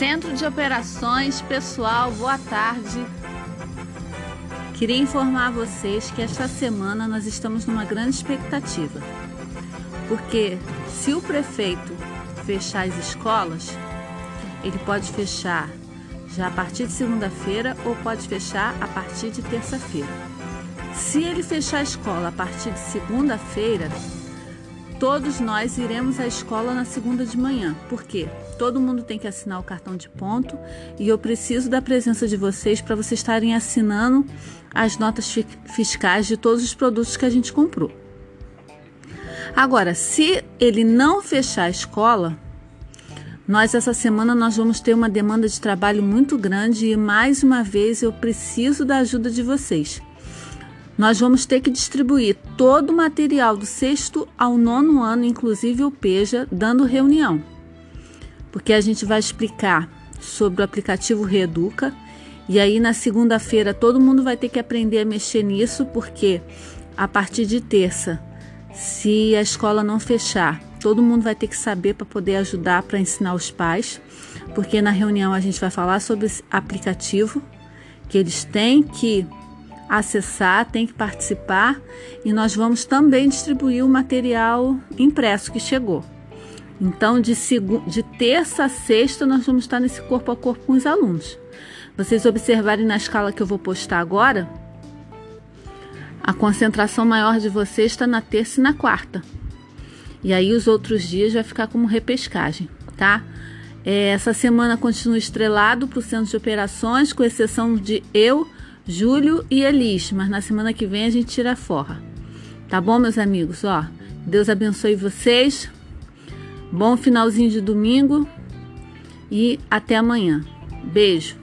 Centro de Operações, pessoal, boa tarde. Queria informar vocês que esta semana nós estamos numa grande expectativa. Porque se o prefeito fechar as escolas, ele pode fechar já a partir de segunda-feira ou pode fechar a partir de terça-feira. Se ele fechar a escola a partir de segunda-feira, todos nós iremos à escola na segunda de manhã. Por quê? Todo mundo tem que assinar o cartão de ponto e eu preciso da presença de vocês para vocês estarem assinando as notas fiscais de todos os produtos que a gente comprou. Agora, se ele não fechar a escola, nós essa semana nós vamos ter uma demanda de trabalho muito grande e mais uma vez eu preciso da ajuda de vocês. Nós vamos ter que distribuir todo o material do sexto ao nono ano, inclusive o PEJA, dando reunião. Porque a gente vai explicar sobre o aplicativo Reeduca. E aí na segunda-feira todo mundo vai ter que aprender a mexer nisso, porque a partir de terça, se a escola não fechar, todo mundo vai ter que saber para poder ajudar para ensinar os pais, porque na reunião a gente vai falar sobre esse aplicativo que eles têm que acessar, tem que participar e nós vamos também distribuir o material impresso que chegou. Então, de, de terça a sexta, nós vamos estar nesse corpo a corpo com os alunos. Vocês observarem na escala que eu vou postar agora, a concentração maior de vocês está na terça e na quarta. E aí os outros dias vai ficar como repescagem, tá? É, essa semana continua estrelado para o centro de operações, com exceção de eu, Júlio e Elis, mas na semana que vem a gente tira a forra. Tá bom, meus amigos? Ó, Deus abençoe vocês. Bom finalzinho de domingo e até amanhã. Beijo.